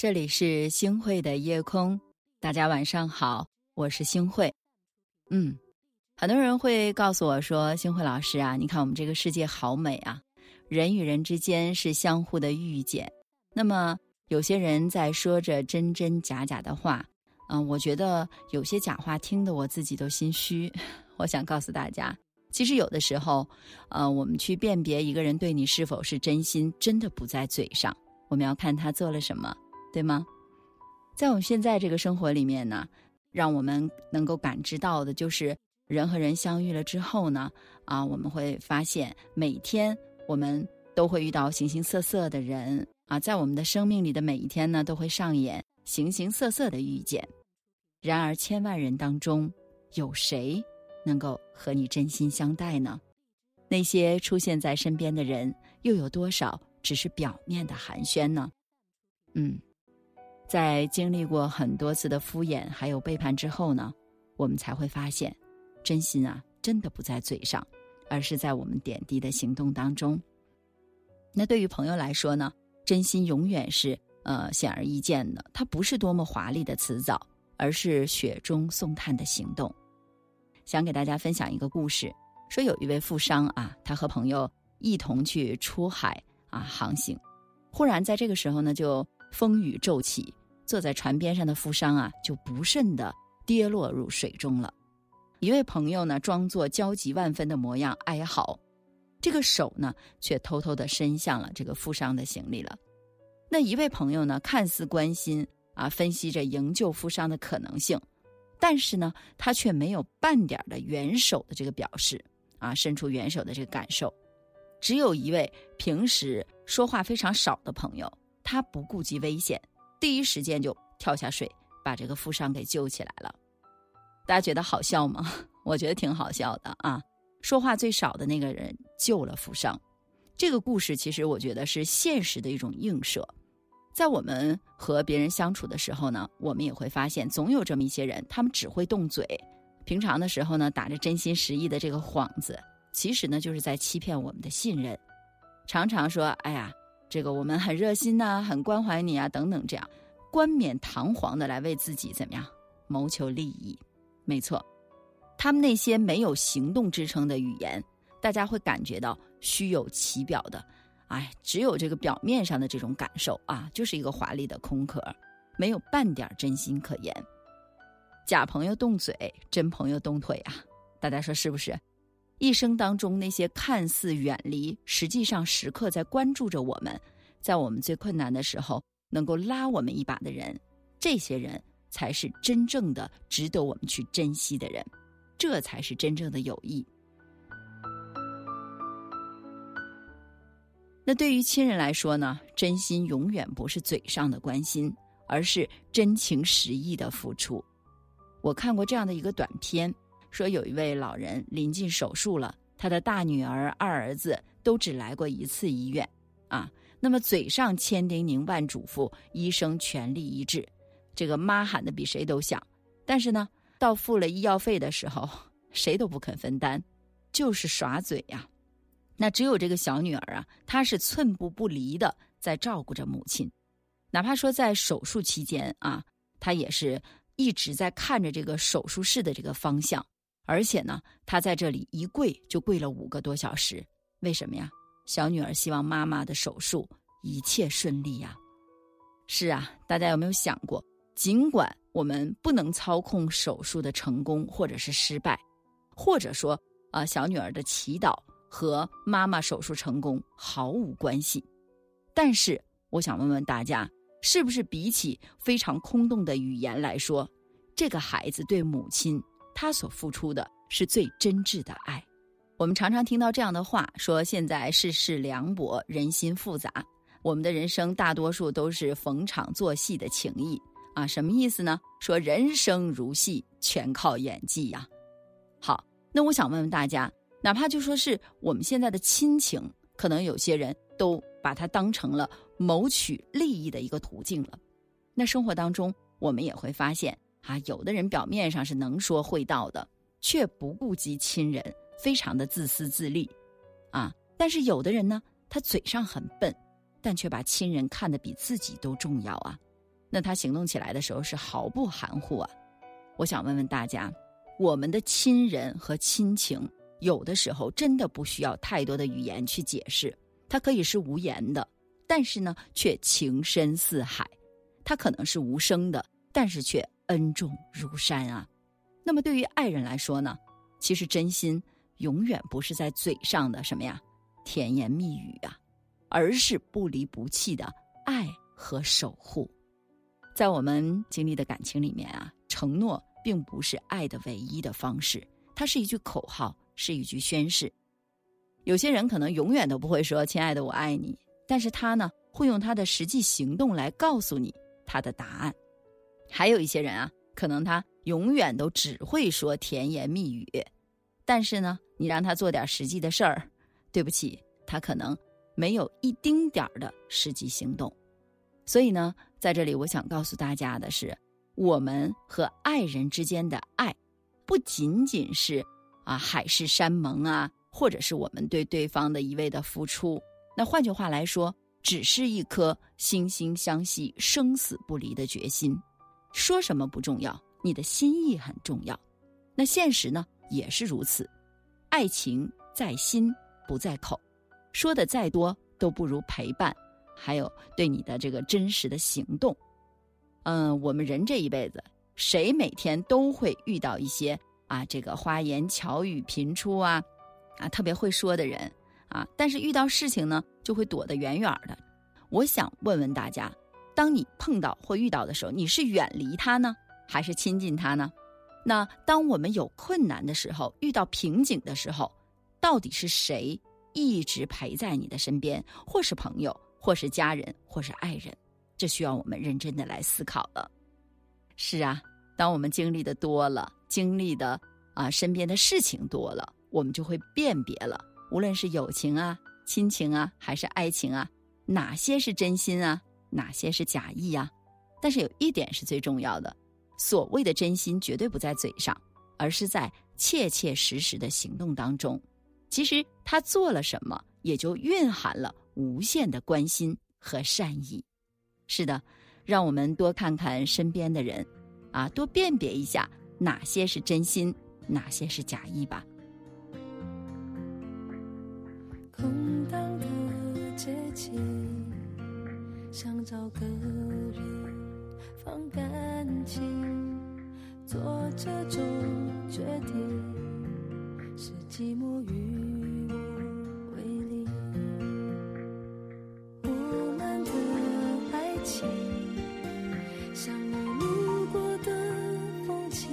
这里是星汇的夜空，大家晚上好，我是星汇。嗯，很多人会告诉我说：“星汇老师啊，你看我们这个世界好美啊，人与人之间是相互的遇见。”那么有些人在说着真真假假的话，嗯，我觉得有些假话听得我自己都心虚。我想告诉大家，其实有的时候，呃，我们去辨别一个人对你是否是真心，真的不在嘴上，我们要看他做了什么。对吗？在我们现在这个生活里面呢，让我们能够感知到的就是人和人相遇了之后呢，啊，我们会发现每天我们都会遇到形形色色的人啊，在我们的生命里的每一天呢，都会上演形形色色的遇见。然而，千万人当中有谁能够和你真心相待呢？那些出现在身边的人，又有多少只是表面的寒暄呢？嗯。在经历过很多次的敷衍还有背叛之后呢，我们才会发现，真心啊，真的不在嘴上，而是在我们点滴的行动当中。那对于朋友来说呢，真心永远是呃显而易见的，它不是多么华丽的辞藻，而是雪中送炭的行动。想给大家分享一个故事，说有一位富商啊，他和朋友一同去出海啊航行，忽然在这个时候呢，就风雨骤起。坐在船边上的富商啊，就不慎的跌落入水中了。一位朋友呢，装作焦急万分的模样哀嚎，这个手呢，却偷偷的伸向了这个富商的行李了。那一位朋友呢，看似关心啊，分析着营救富商的可能性，但是呢，他却没有半点的援手的这个表示啊，伸出援手的这个感受。只有一位平时说话非常少的朋友，他不顾及危险。第一时间就跳下水，把这个富商给救起来了。大家觉得好笑吗？我觉得挺好笑的啊！说话最少的那个人救了富商，这个故事其实我觉得是现实的一种映射。在我们和别人相处的时候呢，我们也会发现，总有这么一些人，他们只会动嘴，平常的时候呢，打着真心实意的这个幌子，其实呢，就是在欺骗我们的信任，常常说：“哎呀。”这个我们很热心呐，很关怀你啊，等等，这样冠冕堂皇的来为自己怎么样谋求利益？没错，他们那些没有行动支撑的语言，大家会感觉到虚有其表的，哎，只有这个表面上的这种感受啊，就是一个华丽的空壳，没有半点真心可言。假朋友动嘴，真朋友动腿啊！大家说是不是？一生当中，那些看似远离，实际上时刻在关注着我们，在我们最困难的时候能够拉我们一把的人，这些人才是真正的值得我们去珍惜的人，这才是真正的友谊。那对于亲人来说呢？真心永远不是嘴上的关心，而是真情实意的付出。我看过这样的一个短片。说有一位老人临近手术了，他的大女儿、二儿子都只来过一次医院，啊，那么嘴上千叮咛万嘱咐，医生全力医治，这个妈喊的比谁都响，但是呢，到付了医药费的时候，谁都不肯分担，就是耍嘴呀。那只有这个小女儿啊，她是寸步不离的在照顾着母亲，哪怕说在手术期间啊，她也是一直在看着这个手术室的这个方向。而且呢，他在这里一跪就跪了五个多小时，为什么呀？小女儿希望妈妈的手术一切顺利呀。是啊，大家有没有想过，尽管我们不能操控手术的成功或者是失败，或者说啊，小女儿的祈祷和妈妈手术成功毫无关系，但是我想问问大家，是不是比起非常空洞的语言来说，这个孩子对母亲？他所付出的是最真挚的爱。我们常常听到这样的话，说现在世事凉薄，人心复杂，我们的人生大多数都是逢场作戏的情谊啊，什么意思呢？说人生如戏，全靠演技呀。好，那我想问问大家，哪怕就说是我们现在的亲情，可能有些人都把它当成了谋取利益的一个途径了。那生活当中，我们也会发现。啊，有的人表面上是能说会道的，却不顾及亲人，非常的自私自利，啊！但是有的人呢，他嘴上很笨，但却把亲人看得比自己都重要啊！那他行动起来的时候是毫不含糊啊。我想问问大家，我们的亲人和亲情，有的时候真的不需要太多的语言去解释，它可以是无言的，但是呢，却情深似海；它可能是无声的，但是却恩重如山啊。那么对于爱人来说呢，其实真心永远不是在嘴上的什么呀，甜言蜜语啊，而是不离不弃的爱和守护。在我们经历的感情里面啊，承诺并不是爱的唯一的方式，它是一句口号，是一句宣誓。有些人可能永远都不会说“亲爱的，我爱你”，但是他呢，会用他的实际行动来告诉你他的答案。还有一些人啊，可能他永远都只会说甜言蜜语，但是呢，你让他做点实际的事儿，对不起，他可能没有一丁点儿的实际行动。所以呢，在这里我想告诉大家的是，我们和爱人之间的爱，不仅仅是啊海誓山盟啊，或者是我们对对方的一味的付出。那换句话来说，只是一颗惺惺相惜、生死不离的决心。说什么不重要，你的心意很重要。那现实呢也是如此，爱情在心不在口，说的再多都不如陪伴。还有对你的这个真实的行动，嗯，我们人这一辈子，谁每天都会遇到一些啊，这个花言巧语频出啊，啊，特别会说的人啊，但是遇到事情呢，就会躲得远远的。我想问问大家，当你碰到或遇到的时候，你是远离他呢，还是亲近他呢？那当我们有困难的时候，遇到瓶颈的时候，到底是谁一直陪在你的身边，或是朋友？或是家人，或是爱人，这需要我们认真的来思考了。是啊，当我们经历的多了，经历的啊身边的事情多了，我们就会辨别了。无论是友情啊、亲情啊，还是爱情啊，哪些是真心啊，哪些是假意啊？但是有一点是最重要的：所谓的真心，绝对不在嘴上，而是在切切实实的行动当中。其实他做了什么，也就蕴含了。无限的关心和善意，是的，让我们多看看身边的人，啊，多辨别一下哪些是真心，哪些是假意吧。想找个人放感情做这种决定是寂寞与我为邻我们的爱情像你路过的风景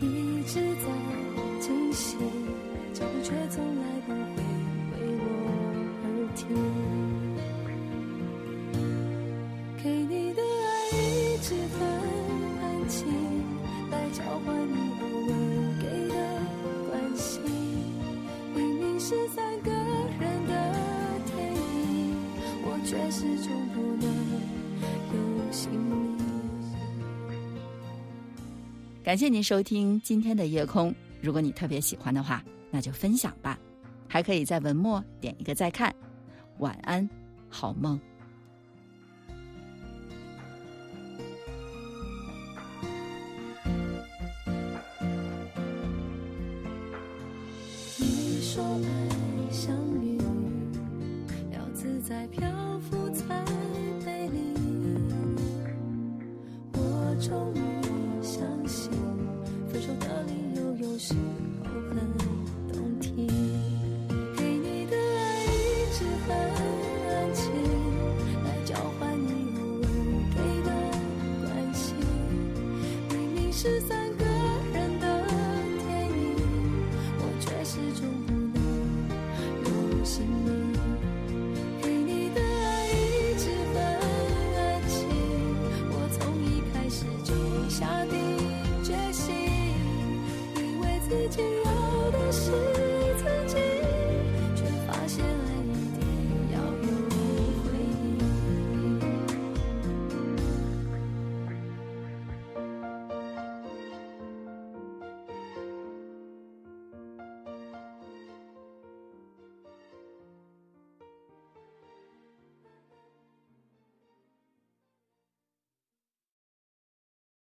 一直在进行脚步却从来不会感谢您收听今天的夜空。如果你特别喜欢的话，那就分享吧，还可以在文末点一个再看。晚安，好梦。你说爱像云，要自在漂时候很动听。给你的爱一直很安静，来交换你偶尔给的关心。明明是三个人的电影，我却始终不能入心